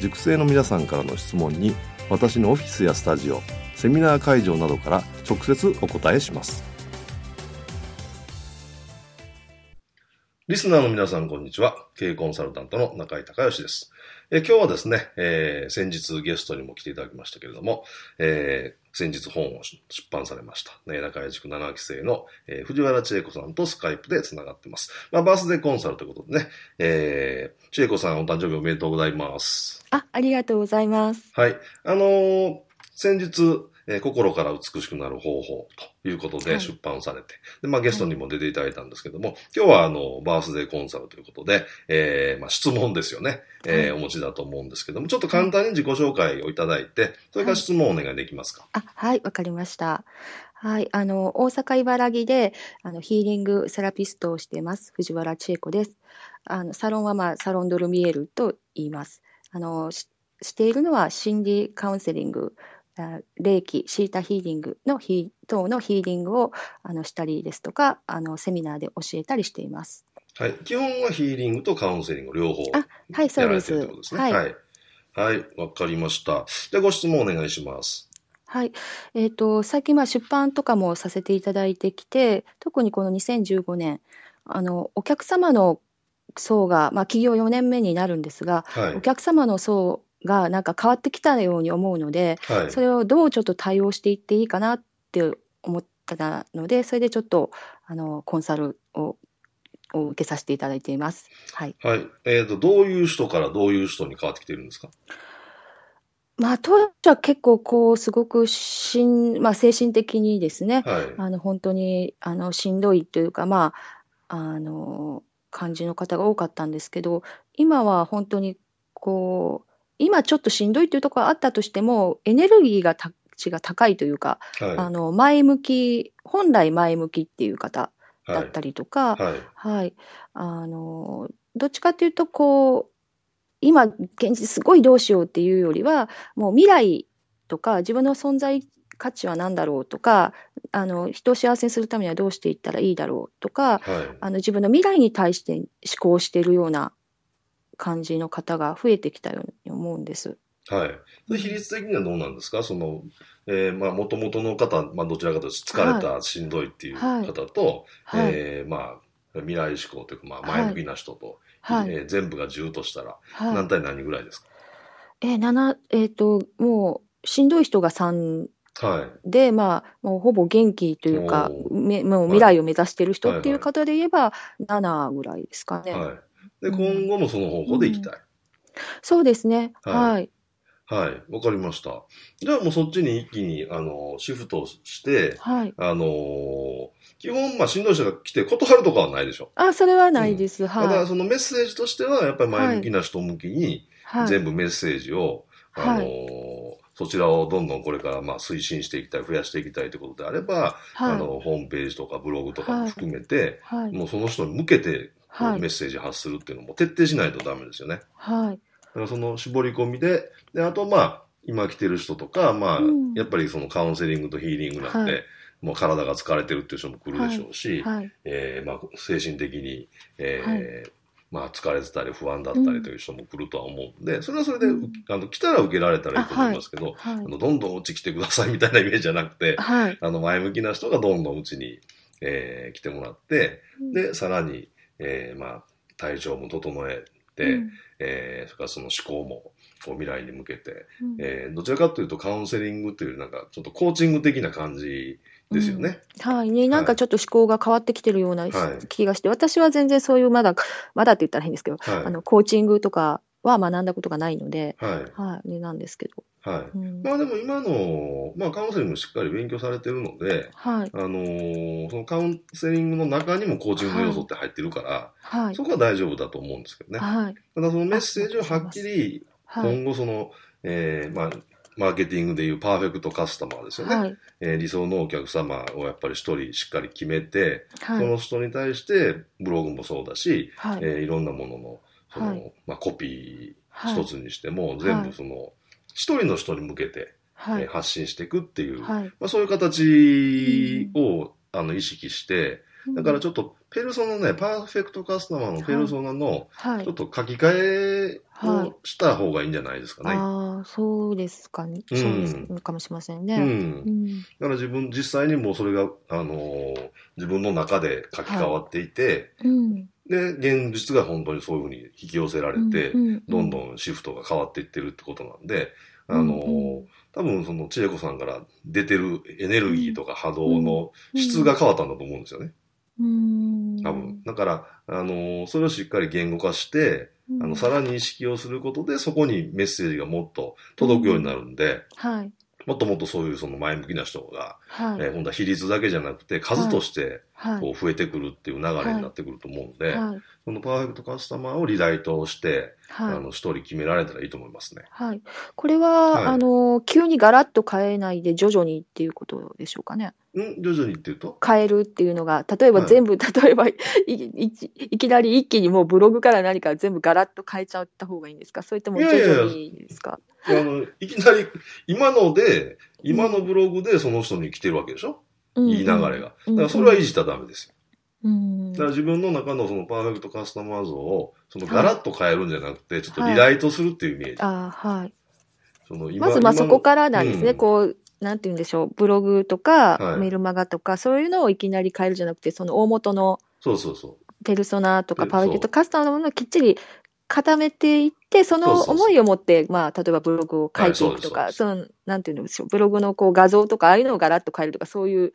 塾生の皆さんからの質問に私のオフィスやスタジオセミナー会場などから直接お答えします。リスナーの皆さんこんにちは経営コンサルタントの中井隆義ですえ今日はですね、えー、先日ゲストにも来ていただきましたけれども、えー、先日本を出版されました、ね、中井塾7期生の、えー、藤原千恵子さんとスカイプで繋がってます。まあ、バースデーコンサルということでね、えー、千恵子さんお誕生日おめでとうございます。あ、ありがとうございます。はい。あのー、先日、えー、心から美しくなる方法ということで出版されて、はい、で、まあゲストにも出ていただいたんですけども、はい、今日はあの、バースデーコンサルということで、えー、まあ質問ですよね、えー、お持ちだと思うんですけども、ちょっと簡単に自己紹介をいただいて、それから質問をお願いできますか？あ、はい、わかりました。はい、あの、大阪茨城で、あの、ヒーリングセラピストをしています、藤原千恵子です。あの、サロンはまあ、サロンドルミエルと言います。あの、ししているのは心理カウンセリング、霊気、シータヒーリングのヒ等のヒーリングをあのしたりですとか、あのセミナーで教えたりしています。はい。基本はヒーリングとカウンセリング両方あ、はい、そうです。ですね。はい。はい。わ、はい、かりました。でご質問お願いします。はい。えっ、ー、と、最近は出版とかもさせていただいてきて、特にこの2015年、あの、お客様の層が、まあ、企業4年目になるんですが、はい、お客様の層がなんか変わってきたように思うので、はい、それをどうちょっと対応していっていいかなって思ったのでそれでちょっとあのコンサルをを受けさせていただいています。はい。はい。えっ、ー、と、どういう人からどういう人に変わってきてるんですか？まあ、当時は結構、こう、すごくしん、まあ、精神的にですね、はい、あの、本当に、あの、しんどいというか、まあ、あの、感じの方が多かったんですけど、今は本当に、こう、今ちょっとしんどいというところがあったとしても、エネルギーがた値が高いというか、はい、あの前向き、本来前向きっていう方だったりとか、はい、はい、あのどっちかというとこう、今、現実すごいどうしようっていうよりは、もう未来とか、自分の存在価値は何だろうとか、あの人を幸せにするためにはどうしていったらいいだろうとか、はい、あの自分の未来に対して思考しているような感じの方が増えてきたように思うんです。はい。比率的にはどうなんですか？その、えー、まあ、もともとの方、まあ、どちらかというと疲れた、はい、しんどいっていう方と、はい、えー、まあ、未来志向というか、まあ、前向きな人と、はい、えー、全部が10としたら、何対何ぐらいですか？えー、7、えっ、ー、と、もう、しんどい人が3はい、で、まあ、もうほぼ元気というか、めもう未来を目指している人っていう方で言えば、7ぐらいですかね。はい。で、今後もその方向で行きたい。うん、そうですね。はい。はい。わかりました。じゃあもうそっちに一気に、あの、シフトして、はい。あのー、基本、まあ、しんどい人が来て断るとかはないでしょ。あ、それはないです。うん、はい。ただ、そのメッセージとしては、やっぱり前向きな人向きに、全部メッセージを、はい、あのーそちらをどんどんこれからまあ推進していきたい、増やしていきたいということであれば、はい、あの、ホームページとかブログとかも含めて、はい、もうその人に向けてはい、メッセージ発するっていうのも徹底しないとダメですよね。はい。だからその絞り込みで、で、あとまあ、今来てる人とか、まあ、うん、やっぱりそのカウンセリングとヒーリングなんで、はい、もう体が疲れてるっていう人も来るでしょうし、はい、えー、まあ、精神的に、えー、まあ、疲れてたり不安だったりという人も来るとは思うんで、それはそれで、うん、あの、来たら受けられたらいいと思いますけど、あのどんどんうち来てくださいみたいなイメージじゃなくて、あの、前向きな人がどんどんうちに、えー、来てもらって、で、さらに、えー、まあ、体調も整えて、うん、ええー、それからその思考も、こう未来に向けて、うん、えー、どちらかというとカウンセリングというなんかちょっとコーチング的な感じですよね。うん、はいね、なんかちょっと思考が変わってきてるような気がして、はい、私は全然そういうまだ、まだって言ったら変ですけど、はい、あの、コーチングとかは学んだことがないので、はい。はい、なんですけど。はい。うん、まあでも今の、まあカウンセリングしっかり勉強されてるので、はい。あのー、そのカウンセリングの中にもコーチングの要素って入ってるから、はい。そこは大丈夫だと思うんですけどね。はい。ただそのメッセージをはっきり、今後その、はい、えー、まあ、マーケティングでいうパーフェクトカスタマーですよね。はい、えー、理想のお客様をやっぱり一人しっかり決めて、はい、その人に対してブログもそうだし、はいえー、いろんなもののその、はい、まあ、コピー一つにしても、全部その一人の人に向けて、はい。えー、発信していくっていう、まあ、そういう形を、あの意識して、だからちょっとペルソナね、パーフェクトカスタマーのペルソナの、ちょっと書き換えをした方がいいんじゃないですかね。はい、ああ、そうですかね。うん、そうですかもしれませんね。うん。うん、だから自分、実際にもうそれが、あのー、自分の中で書き換わっていて、はい、うん、で、現実が本当にそういうふうに引き寄せられて、うんうんうん、どんどんシフトが変わっていってるってことなんで、あのーうんうん、多分その千恵子さんから出てるエネルギーとか波動の質が変わったんだと思うんですよね。うん多分。だから、あの、それをしっかり言語化して、あの、さらに意識をすることで、そこにメッセージがもっと届くようになるんで、はい。もっともっとそういうその前向きな人が、はい、えー、今度は比率だけじゃなくて数としてこう増えてくるっていう流れになってくると思うので、はい、そのパーフェクトカスタマーをリライトして、はい、あの一人決められたらいいと思いますね。はい。これは、あの急にガラッと変えないで徐々にっていうことでしょうかね。ん？徐々にっていうと？変えるっていうのが、例えば全部、はい、例えばいいいきなり一気にもうブログから何か全部ガラッと変えちゃった方がいいんですか？それとも徐々にですか？いやいやあのいきなり、今ので、今のブログでその人に来てるわけでしょ、うん、いい流れが。だからそれはいじったらダメですよ。うん、だから自分の中のそのパーフェクトカスタマー像を、そのガラッと変えるんじゃなくて、ちょっとリライトするっていうイメージ。はい、あはい。そのまずまあそこからなんですね、うん、こう、なんて言うんでしょう、ブログとか、メルマガとか、そういうのをいきなり変えるじゃなくて、その大元の、そうそうそう。ペルソナとかパワーキュットカスタマーのものをきっちり固めていって、その思いを持って、まあ、例えばブログを書いていくとか、その、なんていうんでしょう、ブログのこう画像とか、ああいうのをガラッと変えるとか、そういう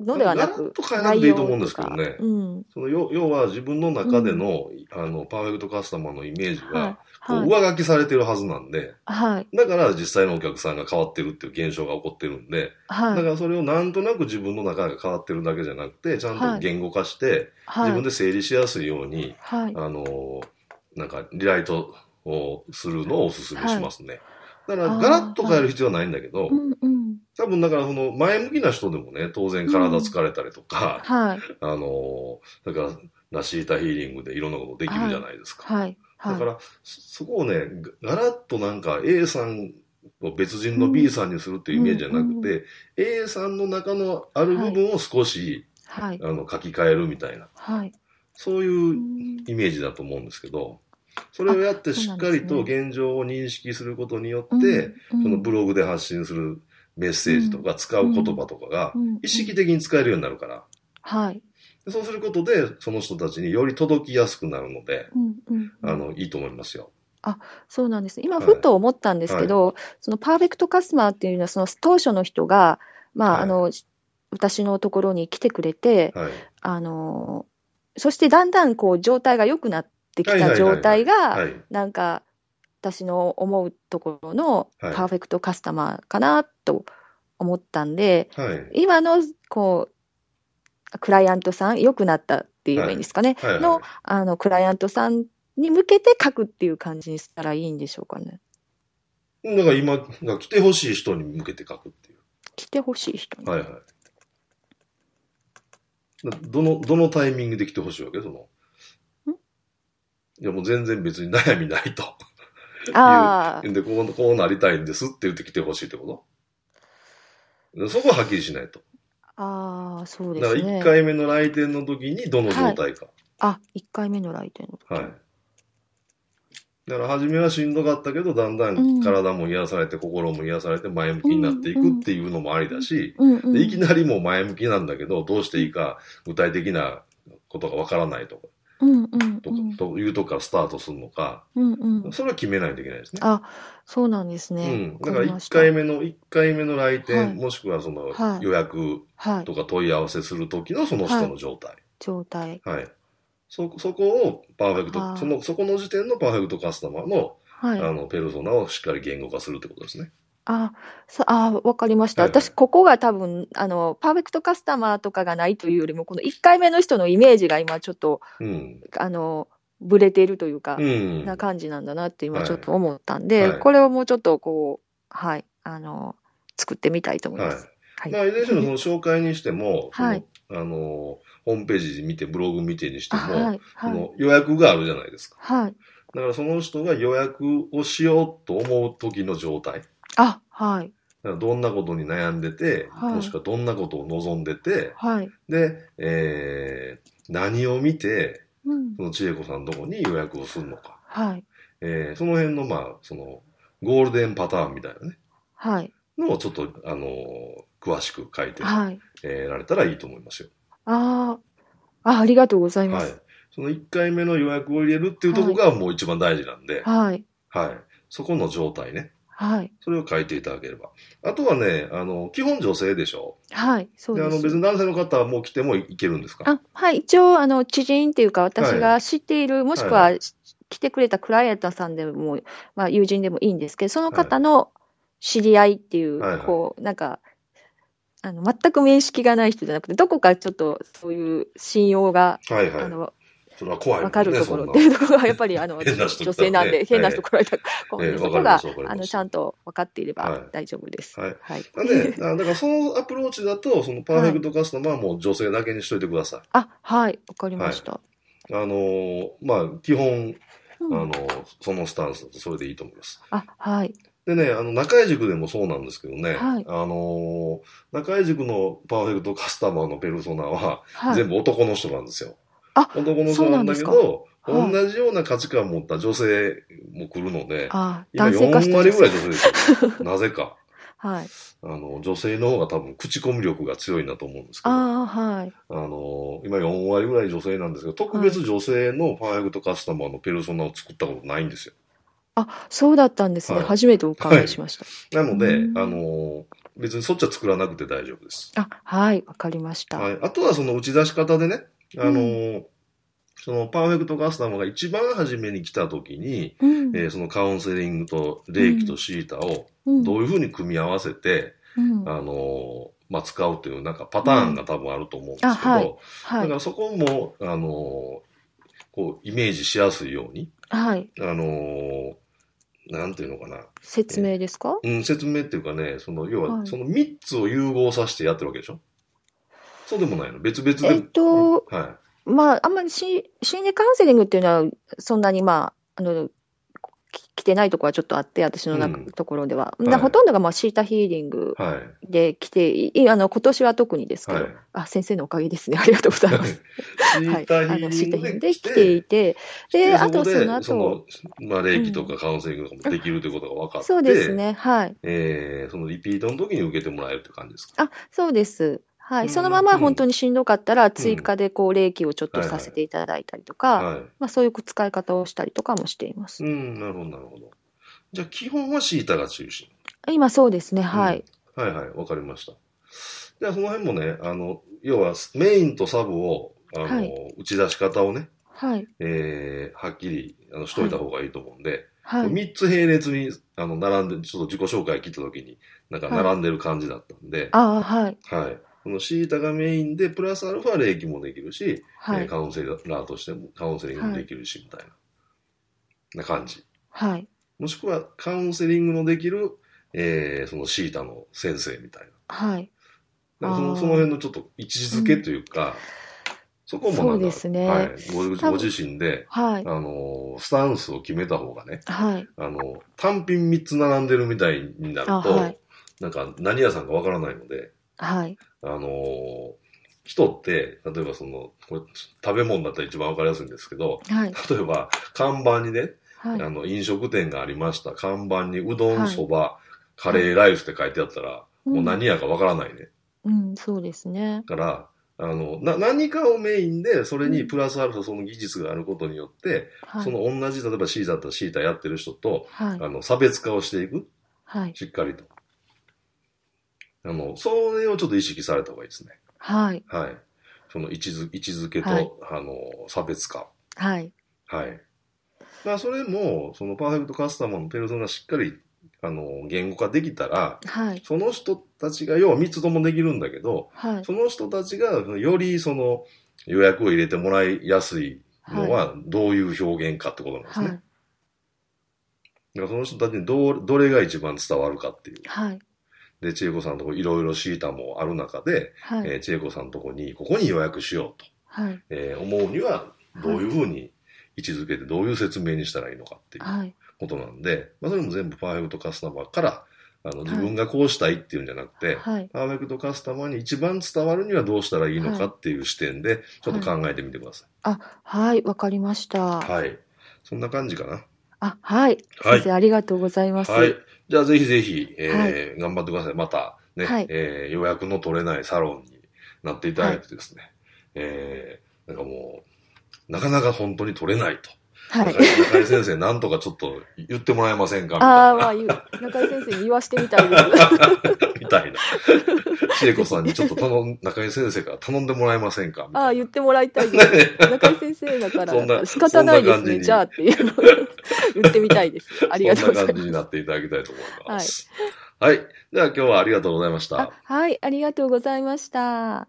のではなく。と変えなくていいと思うんですけどね。うん、その要要は自分の中での、うん、あの、パーフェクトカスタマーのイメージが、こう上書きされてるはずなんで、はい、だから実際のお客さんが変わってるっていう現象が起こってるんで、はい、だからそれをなんとなく自分の中が変わってるだけじゃなくて、ちゃんと言語化して、はい、自分で整理しやすいように、はい、あの、なんかリライトをするのをお勧めしますね。だから、ガラッと変える必要はないんだけど、うんうん、多分だからその前向きな人でもね、当然体疲れたりとか、うん。はい、あの、だから、ナシータヒーリングでいろんなことできるじゃないですか。はい。はい、だから、そこをね、ガラッとなんか A さんを別人の B さんにするっていうイメージじゃなくて、うん、A さんの中のある部分を少し、はい、あの書き換えるみたいな、はい、そういうイメージだと思うんですけど、それをやってしっかりと現状を認識することによって、そのブログで発信するメッセージとか使う言葉とかが意識的に使えるようになるから。はい。そうすることで、その人たちにより届きやすくなるので、あの、いいと思いますよ。あ、そうなんです。今、ふと思ったんですけど、はい、そのパーフェクトカスタマーっていうのは、その当初の人が、まあ、はい、あの、私のところに来てくれて、はい、あの、そしてだんだんこう状態が良くなってきた状態が、なんか、私の思うところのパーフェクトカスタマーかなと思ったんで、今のこうクライアントさん、良くなったって言えばいいんですかね、はいはいはい、の、あの、クライアントさんに向けて書くっていう感じにしたらいいんでしょうかね？だから今、来てほしい人に向けて書くっていう。来てほしい人に？はいはい。どの、どのタイミングで来てほしいわけ？その。いやもう全然別に悩みないと。ああ。で、こう、こうなりたいんですって言って来てほしいってこと？そこははっきりしないと。ああ、そうですね。だから1回目の来店の時にどの状態か。はい、あ、1回目の来店の時。はい。だから初めはしんどかったけど、だんだん体も癒されて、うん、心も癒されて前向きになっていくっていうのもありだし、うんうん、でいきなりもう前向きなんだけど、どうしていいか具体的なことがわからないとか、うんうんと,、というとこからスタートするのか、うんうん、それは決めないといけないですね。あそうなんですね。うん、だから1回目の、1回目の来店、はい、もしくはその予約とか問い合わせする時のその人の状態。はい、状態。はい。そ、そこをパーフェクト、その、そこの時点のパーフェクトカスタマーの、はい、あの、ペルソナをしっかり言語化するってことですね。あ、あ、わかりました。はいはい、私、ここが多分、あの、パーフェクトカスタマーとかがないというよりも、この1回目の人のイメージが今ちょっと、うん、あの、ぶれているというか、うん、な感じなんだなって今ちょっと思ったんで、はい、これをもうちょっとこう、はい、あの、作ってみたいと思います。はい。はい、まあ、いずれにしろ その紹介にしても、はい。あの、ホームページ見て、ブログ見てにしても、はい、その予約があるじゃないですか。はい。だからその人が予約をしようと思う時の状態。あ、はい。どんなことに悩んでて、はい、もしくはどんなことを望んでて、はい、で、えー、何を見て、うん、その千恵子さんのとこに予約をするのか。はい。えー、その辺の、まあ、その、ゴールデンパターンみたいなね。はい。のをちょっと、あのー、詳しく書いて、はい、えー、られたらいいと思いますよ。ああ、ありがとうございます。はい。その1回目の予約を入れるっていうところがもう一番大事なんで、はい。はい。そこの状態ね。はい。それを書いていただければ。あとはね、あの、基本女性でしょ？はい、そうです。で、あの、別に男性の方はもう来てもいけるんですか？あ、はい。一応、あの、知人っていうか、私が知っている、はい、もしくは、来てくれたクライアントさんでも、まあ、友人でもいいんですけど、その方の知り合いっていう、はい、こう、なんか、あの、全く面識がない人じゃなくて、どこかちょっとそういう信用が、はいはい、あの、それは怖い、ね、わかるところっていうところがやっぱりあの、女性なんで、変な人来られたら、えー、そこが、あの、ちゃんと分かっていれば大丈夫です。はい。はい。で、だからそのアプローチだと、そのパーフェクトカスタマーはもう女性だけにしといてください。あ、はい、わかりました。あのまあ、基本、あのそのスタンスだとそれでいいと思います。あ、はい。でね、あの、中井塾でもそうなんですけどね、はい、あの中井塾のパーフェクトカスタマーのペルソナは、全部男の人なんですよ。男の人なんだけど、同じような価値観を持った女性も来るので、今4割ぐらい女性ですよ。なぜか。はい。あの、女性の方が多分口コミ力が強いんだと思うんですけど。あはい。あの、今4割ぐらい女性なんですけど、特別女性のパーフェクトカスタマーのペルソナを作ったことないんですよ。あ、そうだったんですね。はい、初めてお伺いしました。はい、なので、あの、別にそっちは作らなくて大丈夫です。あ、はい、わかりました。はい。あとはその打ち出し方でね、あの、うんそのパーフェクトカスタマーが一番初めに来た時に、うん、えー、そのカウンセリングと霊気とシータをどういうふうに組み合わせて、うん、あのまあ、使うというなんかパターンが多分あると思うんですけど、うんはい。はい、だからそこも、あのこうイメージしやすいように、はい、あのなんていうのかな。説明ですか？うん、説明っていうかね、その、要は、その3つを融合させてやってるわけでしょ？そうでもないの別々で。えっと、はい。まあ、あんまり心理カウンセリングっていうのは、そんなにまあ、あの、来てないところはちょっとあって、私の中、うん、ところでは。はい、ほとんどがまあシータヒーリングで来て、はい、あの今年は特にですけど、はい、あ、先生のおかげですね。ありがとうございます。はい、あのシータヒーリングで来ていて、で、あとその後、そまあ、霊気とかカウンセリングとかもできるということが分かって、うん、そうですね。はい。えー、そのリピートの時に受けてもらえるって感じですか？あ、そうです。はい、そのまま本当にしんどかったら、追加でこう、冷気をちょっとさせていただいたりとか、そういう使い方をしたりとかもしています。うん、なるほど、なるほど。じゃあ、基本はシータが中心。今そうですね、はい。うん、はいはい、わかりました。じゃあ、その辺もね、あの、要はメインとサブを、あの、はい、打ち出し方をね、はい。えー、はっきりあのしといた方がいいと思うんで、はい。3つ並列に、あの、並んで、ちょっと自己紹介切った時に、なんか並んでる感じだったんで、はい、ああ、はい。はい。このシータがメインで、プラスアルファ霊気もできるし、はい、えー、カウンセラーとしても、カウンセリングもできるし、みたいな、な感じ。はい。もしくは、カウンセリングのできる、えー、そのシータの先生みたいな。はい。なんかそのその辺のちょっと位置づけというか、うん、そこもなんか、そうね、はい、ごご自身で、はい、あの、スタンスを決めた方がね、はい、あの、単品3つ並んでるみたいになると、はい、なんか何屋さんかわからないので、はい。あのー、人って、例えばその、これ食べ物だったら一番わかりやすいんですけど、はい、例えば看板にね、はい、あの、飲食店がありました。看板にうどん、そば、カレーライスって書いてあったら、もう何やかわからないね。うん、そうですね。から、あの、な、何かをメインで、それにプラスアルファその技術があることによって、はい、その同じ、例えばシータだったらシータやってる人と、はい、あの、差別化をしていく。はい。しっかりと。あの、それをちょっと意識された方がいいですね。はい。はい。その位置づ位置づけと、はい、あの、差別化。はい。はい。まあ、それも、そのパーフェクトカスタマーのペルソナしっかりあの、言語化できたら、はい、その人たちが、要は3つともできるんだけど、はい、その人たちがよりその予約を入れてもらいやすいのはどういう表現かってことなんですね。はい、だからその人たちにどうどれが一番伝わるかっていう。はい、で、千恵子さんのとこいろいろシータもある中で、はい、えー、千恵子さんのとこに、ここに予約しようと、はいえー、思うには、どういうふうに位置づけて、どういう説明にしたらいいのかっていう。はいことなんで、まあ、それも全部パーフェクトカスタマーから、あの、自分がこうしたいっていうんじゃなくて、はい、パーフェクトカスタマーに一番伝わるにはどうしたらいいのかっていう視点で、ちょっと考えてみてください。はい、あ、はい、わかりました。はい。そんな感じかな。あ、はい。はい、先生、ありがとうございます。はい。じゃあ、ぜひぜひ、えー、はい、頑張ってください。また、ね、はい、えー、予約の取れないサロンになっていただいてですね、はい、えー、なんかもう、なかなか本当に取れないと。はい。中井先生、なんとかちょっと言ってもらえませんか？みたいな。ああ、まあ、中井先生に言わしてみたいです。みたいな。千恵子さんにちょっと頼ん、中井先生から頼んでもらえませんか？ああ、言ってもらいたいです。中井先生だから、仕方ないですね、じゃあっていうのを言ってみたいです。ありがとうございます。そんな感じになっていただきたいと思います。はい。はい。では今日はありがとうございました。はい、ありがとうございました。